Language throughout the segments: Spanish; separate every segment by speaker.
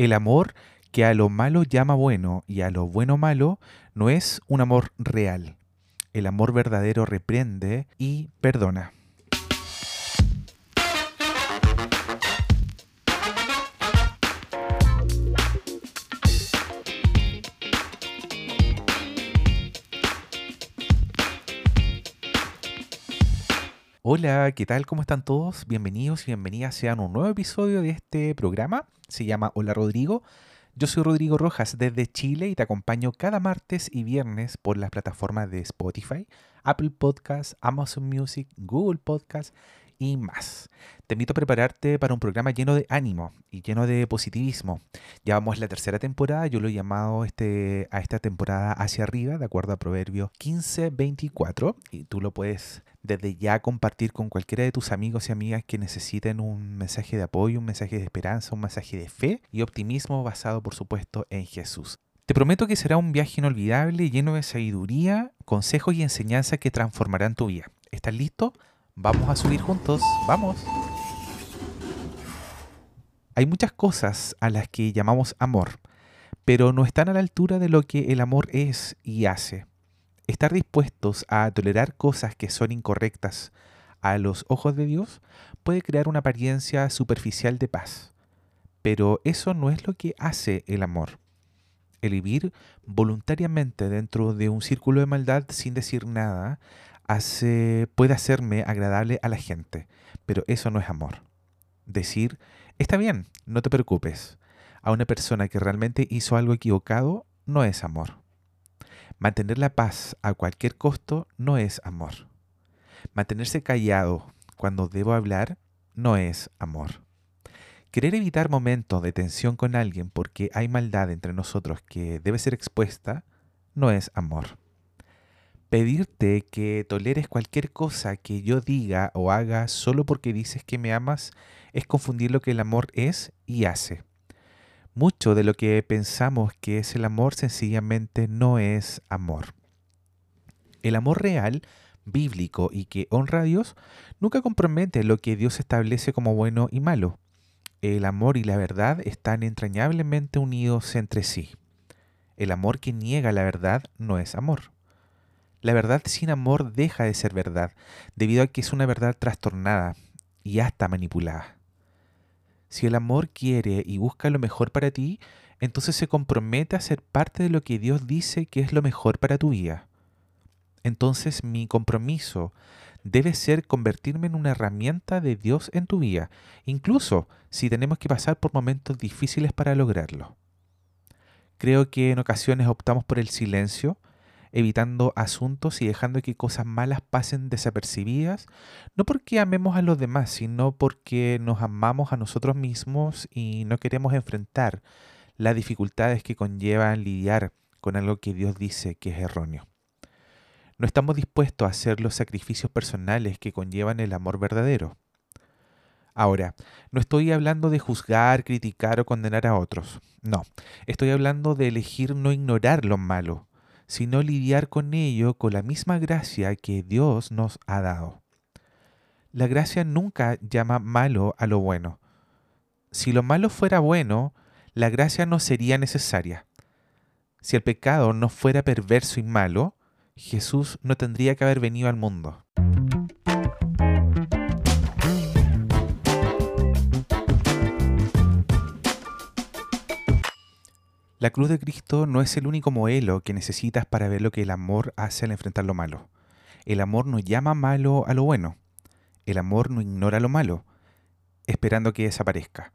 Speaker 1: El amor que a lo malo llama bueno y a lo bueno malo no es un amor real. El amor verdadero reprende y perdona. Hola, ¿qué tal? ¿Cómo están todos? Bienvenidos y bienvenidas sean a un nuevo episodio de este programa. Se llama Hola Rodrigo. Yo soy Rodrigo Rojas desde Chile y te acompaño cada martes y viernes por las plataformas de Spotify, Apple Podcasts, Amazon Music, Google Podcasts y más. Te invito a prepararte para un programa lleno de ánimo y lleno de positivismo. Ya vamos la tercera temporada, yo lo he llamado este, a esta temporada hacia arriba, de acuerdo a Proverbios 15-24, y tú lo puedes desde ya compartir con cualquiera de tus amigos y amigas que necesiten un mensaje de apoyo, un mensaje de esperanza, un mensaje de fe y optimismo basado, por supuesto, en Jesús. Te prometo que será un viaje inolvidable, lleno de sabiduría, consejos y enseñanzas que transformarán tu vida. ¿Estás listo? Vamos a subir juntos, vamos. Hay muchas cosas a las que llamamos amor, pero no están a la altura de lo que el amor es y hace. Estar dispuestos a tolerar cosas que son incorrectas a los ojos de Dios puede crear una apariencia superficial de paz, pero eso no es lo que hace el amor. El vivir voluntariamente dentro de un círculo de maldad sin decir nada puede hacerme agradable a la gente, pero eso no es amor. Decir, está bien, no te preocupes, a una persona que realmente hizo algo equivocado no es amor. Mantener la paz a cualquier costo no es amor. Mantenerse callado cuando debo hablar no es amor. Querer evitar momentos de tensión con alguien porque hay maldad entre nosotros que debe ser expuesta no es amor pedirte que toleres cualquier cosa que yo diga o haga solo porque dices que me amas es confundir lo que el amor es y hace. Mucho de lo que pensamos que es el amor sencillamente no es amor. El amor real, bíblico y que honra a Dios nunca compromete lo que Dios establece como bueno y malo. El amor y la verdad están entrañablemente unidos entre sí. El amor que niega la verdad no es amor. La verdad sin amor deja de ser verdad, debido a que es una verdad trastornada y hasta manipulada. Si el amor quiere y busca lo mejor para ti, entonces se compromete a ser parte de lo que Dios dice que es lo mejor para tu vida. Entonces mi compromiso debe ser convertirme en una herramienta de Dios en tu vida, incluso si tenemos que pasar por momentos difíciles para lograrlo. Creo que en ocasiones optamos por el silencio, evitando asuntos y dejando que cosas malas pasen desapercibidas, no porque amemos a los demás, sino porque nos amamos a nosotros mismos y no queremos enfrentar las dificultades que conllevan lidiar con algo que Dios dice que es erróneo. No estamos dispuestos a hacer los sacrificios personales que conllevan el amor verdadero. Ahora, no estoy hablando de juzgar, criticar o condenar a otros. No, estoy hablando de elegir no ignorar lo malo, sino lidiar con ello con la misma gracia que Dios nos ha dado. La gracia nunca llama malo a lo bueno. Si lo malo fuera bueno, la gracia no sería necesaria. Si el pecado no fuera perverso y malo, Jesús no tendría que haber venido al mundo. La cruz de Cristo no es el único modelo que necesitas para ver lo que el amor hace al enfrentar lo malo. El amor no llama malo a lo bueno. El amor no ignora lo malo, esperando que desaparezca.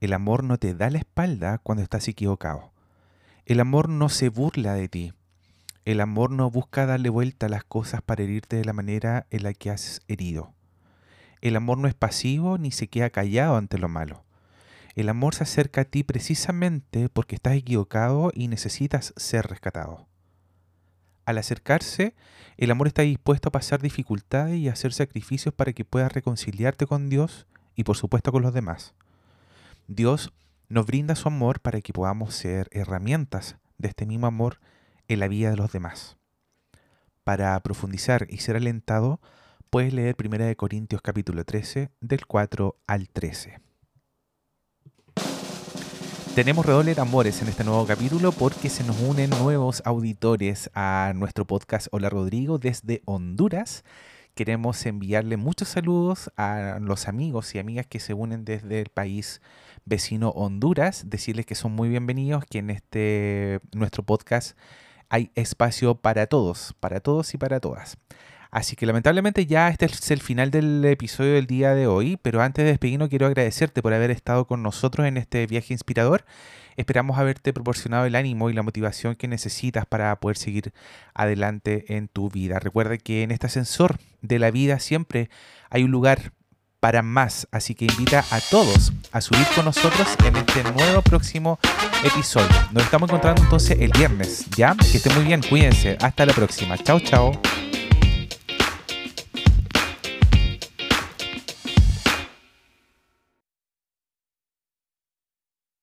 Speaker 1: El amor no te da la espalda cuando estás equivocado. El amor no se burla de ti. El amor no busca darle vuelta a las cosas para herirte de la manera en la que has herido. El amor no es pasivo ni se queda callado ante lo malo. El amor se acerca a ti precisamente porque estás equivocado y necesitas ser rescatado. Al acercarse, el amor está dispuesto a pasar dificultades y a hacer sacrificios para que puedas reconciliarte con Dios y por supuesto con los demás. Dios nos brinda su amor para que podamos ser herramientas de este mismo amor en la vida de los demás. Para profundizar y ser alentado, puedes leer 1 Corintios capítulo 13 del 4 al 13. Tenemos redoble de amores en este nuevo capítulo porque se nos unen nuevos auditores a nuestro podcast Hola Rodrigo desde Honduras. Queremos enviarle muchos saludos a los amigos y amigas que se unen desde el país vecino Honduras, decirles que son muy bienvenidos, que en este nuestro podcast hay espacio para todos, para todos y para todas. Así que lamentablemente ya este es el final del episodio del día de hoy, pero antes de despedirnos quiero agradecerte por haber estado con nosotros en este viaje inspirador. Esperamos haberte proporcionado el ánimo y la motivación que necesitas para poder seguir adelante en tu vida. Recuerda que en este ascensor de la vida siempre hay un lugar para más, así que invita a todos a subir con nosotros en este nuevo próximo episodio. Nos estamos encontrando entonces el viernes, ¿ya? Que esté muy bien, cuídense. Hasta la próxima. Chao, chao.